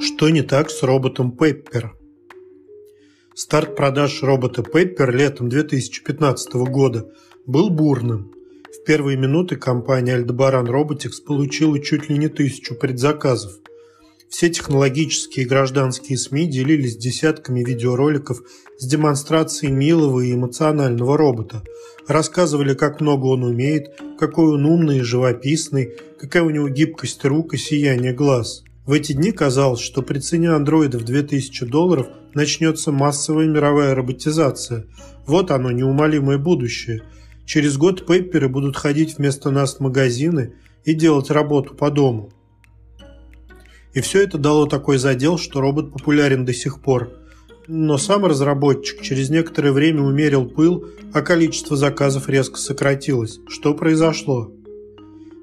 Что не так с роботом Пеппер? Старт продаж робота Пеппер летом 2015 года был бурным. В первые минуты компания Aldebaran Robotics получила чуть ли не тысячу предзаказов. Все технологические и гражданские СМИ делились десятками видеороликов с демонстрацией милого и эмоционального робота. Рассказывали, как много он умеет, какой он умный и живописный, какая у него гибкость рук и сияние глаз. В эти дни казалось, что при цене андроида в 2000 долларов начнется массовая мировая роботизация. Вот оно, неумолимое будущее. Через год пейперы будут ходить вместо нас в магазины и делать работу по дому. И все это дало такой задел, что робот популярен до сих пор. Но сам разработчик через некоторое время умерил пыл, а количество заказов резко сократилось. Что произошло?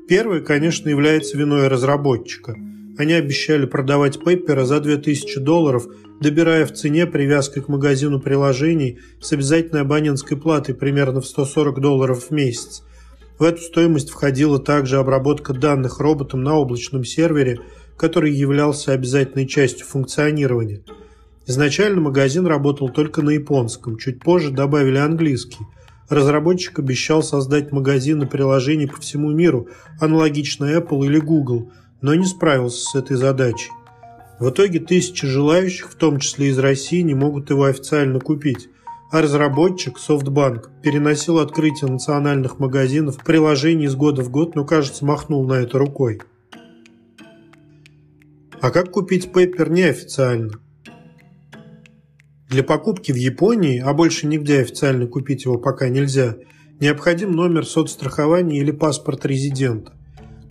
Первое, конечно, является виной разработчика. Они обещали продавать Пеппера за 2000 долларов, добирая в цене привязкой к магазину приложений с обязательной абонентской платой примерно в 140 долларов в месяц. В эту стоимость входила также обработка данных роботом на облачном сервере – который являлся обязательной частью функционирования. Изначально магазин работал только на японском, чуть позже добавили английский. Разработчик обещал создать магазины приложений по всему миру, аналогично Apple или Google, но не справился с этой задачей. В итоге тысячи желающих, в том числе из России, не могут его официально купить. А разработчик, SoftBank, переносил открытие национальных магазинов приложений из года в год, но, кажется, махнул на это рукой. А как купить Пеппер неофициально? Для покупки в Японии, а больше нигде официально купить его пока нельзя, необходим номер соцстрахования или паспорт резидента.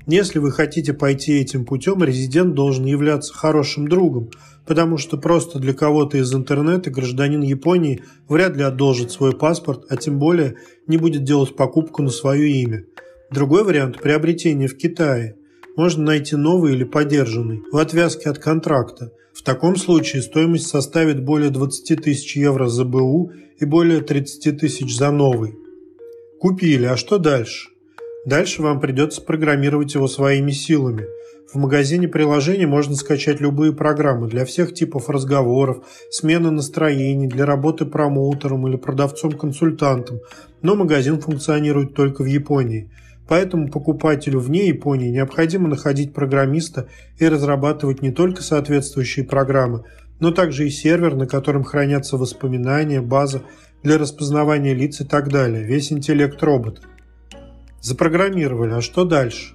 Если вы хотите пойти этим путем, резидент должен являться хорошим другом, потому что просто для кого-то из интернета гражданин Японии вряд ли одолжит свой паспорт, а тем более не будет делать покупку на свое имя. Другой вариант – приобретение в Китае – можно найти новый или подержанный в отвязке от контракта. В таком случае стоимость составит более 20 тысяч евро за БУ и более 30 тысяч за новый. Купили, а что дальше? Дальше вам придется программировать его своими силами. В магазине приложений можно скачать любые программы для всех типов разговоров, смены настроений, для работы промоутером или продавцом-консультантом, но магазин функционирует только в Японии – Поэтому покупателю вне Японии необходимо находить программиста и разрабатывать не только соответствующие программы, но также и сервер, на котором хранятся воспоминания, база для распознавания лиц и так далее, весь интеллект робота. Запрограммировали, а что дальше?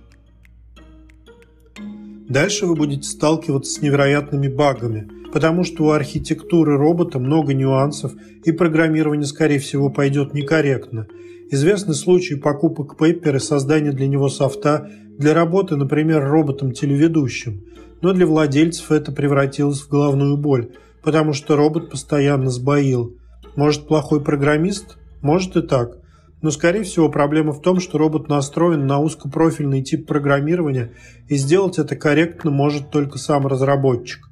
Дальше вы будете сталкиваться с невероятными багами, потому что у архитектуры робота много нюансов и программирование, скорее всего, пойдет некорректно – Известны случаи покупок Пеппер и создания для него софта для работы, например, роботом-телеведущим. Но для владельцев это превратилось в головную боль, потому что робот постоянно сбоил. Может, плохой программист? Может и так. Но, скорее всего, проблема в том, что робот настроен на узкопрофильный тип программирования, и сделать это корректно может только сам разработчик.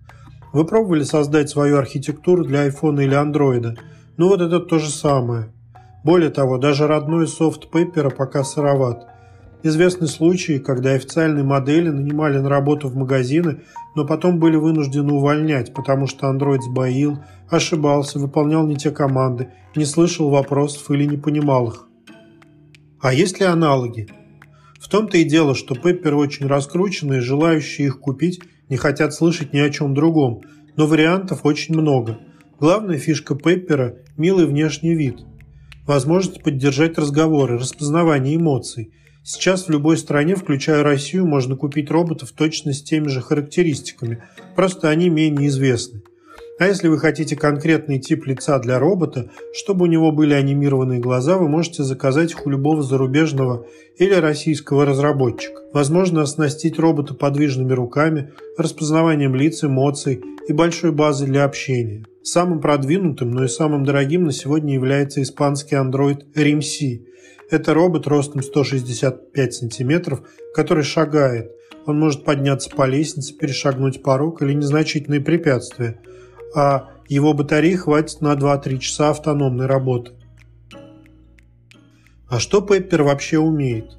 Вы пробовали создать свою архитектуру для iPhone или Android? Ну вот это то же самое. Более того, даже родной софт Пеппера пока сыроват. Известны случаи, когда официальные модели нанимали на работу в магазины, но потом были вынуждены увольнять, потому что Android сбоил, ошибался, выполнял не те команды, не слышал вопросов или не понимал их. А есть ли аналоги? В том-то и дело, что Пепперы очень раскручены, и желающие их купить не хотят слышать ни о чем другом, но вариантов очень много. Главная фишка Пеппера – милый внешний вид – возможность поддержать разговоры, распознавание эмоций. Сейчас в любой стране, включая Россию, можно купить роботов точно с теми же характеристиками, просто они менее известны. А если вы хотите конкретный тип лица для робота, чтобы у него были анимированные глаза, вы можете заказать их у любого зарубежного или российского разработчика. Возможно оснастить робота подвижными руками, распознаванием лиц, эмоций и большой базой для общения. Самым продвинутым, но и самым дорогим на сегодня является испанский Android RIMC. Это робот ростом 165 см, который шагает. Он может подняться по лестнице, перешагнуть порог или незначительные препятствия, а его батареи хватит на 2-3 часа автономной работы. А что Пеппер вообще умеет?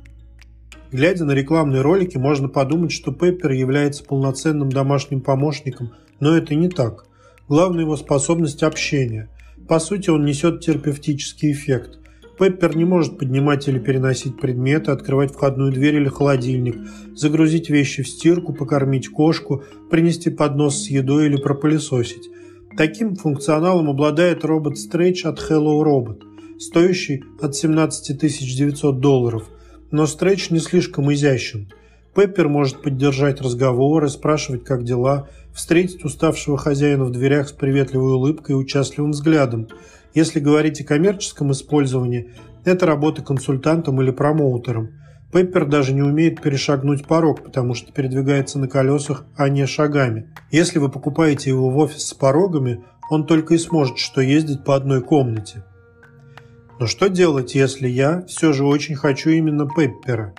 Глядя на рекламные ролики, можно подумать, что Пеппер является полноценным домашним помощником Но это не так. Главная его способность общения. По сути, он несет терапевтический эффект. Пеппер не может поднимать или переносить предметы, открывать входную дверь или холодильник, загрузить вещи в стирку, покормить кошку, принести поднос с едой или пропылесосить. Таким функционалом обладает робот Stretch от Hello Robot, стоящий от 17 900 долларов, но Stretch не слишком изящен. Пеппер может поддержать разговоры, спрашивать, как дела, встретить уставшего хозяина в дверях с приветливой улыбкой и участливым взглядом. Если говорить о коммерческом использовании, это работа консультантом или промоутером. Пеппер даже не умеет перешагнуть порог, потому что передвигается на колесах, а не шагами. Если вы покупаете его в офис с порогами, он только и сможет что ездить по одной комнате. Но что делать, если я все же очень хочу именно Пеппера?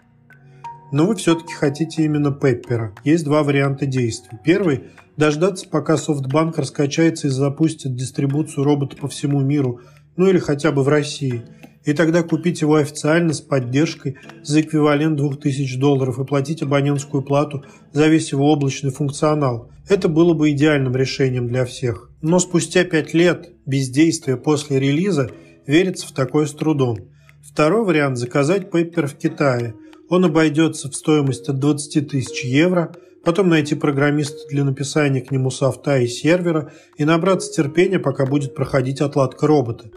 Но вы все-таки хотите именно Пеппера. Есть два варианта действий. Первый – дождаться, пока софтбанк раскачается и запустит дистрибуцию робота по всему миру, ну или хотя бы в России – и тогда купить его официально с поддержкой за эквивалент 2000 долларов и платить абонентскую плату за весь его облачный функционал. Это было бы идеальным решением для всех. Но спустя 5 лет бездействия после релиза верится в такое с трудом. Второй вариант – заказать Paper в Китае. Он обойдется в стоимость от 20 тысяч евро, потом найти программиста для написания к нему софта и сервера и набраться терпения, пока будет проходить отладка робота.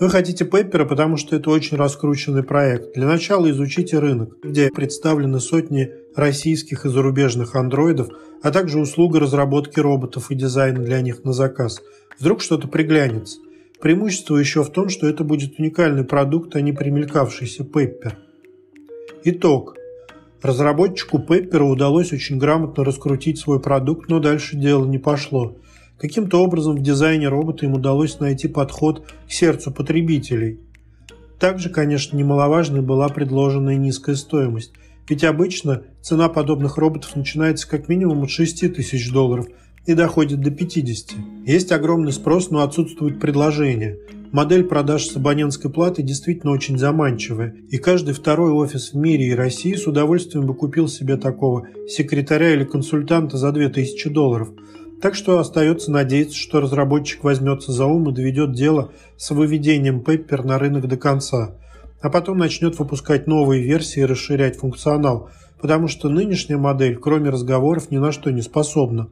Вы хотите Пеппера, потому что это очень раскрученный проект. Для начала изучите рынок, где представлены сотни российских и зарубежных андроидов, а также услуга разработки роботов и дизайна для них на заказ. Вдруг что-то приглянется. Преимущество еще в том, что это будет уникальный продукт, а не примелькавшийся Пеппер. Итог. Разработчику Пеппера удалось очень грамотно раскрутить свой продукт, но дальше дело не пошло – Каким-то образом в дизайне робота им удалось найти подход к сердцу потребителей. Также, конечно, немаловажной была предложенная низкая стоимость, ведь обычно цена подобных роботов начинается как минимум от 6 тысяч долларов и доходит до 50. Есть огромный спрос, но отсутствует предложение. Модель продаж с абонентской платой действительно очень заманчивая, и каждый второй офис в мире и России с удовольствием бы купил себе такого секретаря или консультанта за 2000 долларов – так что остается надеяться, что разработчик возьмется за ум и доведет дело с выведением Pepper на рынок до конца, а потом начнет выпускать новые версии и расширять функционал, потому что нынешняя модель, кроме разговоров, ни на что не способна.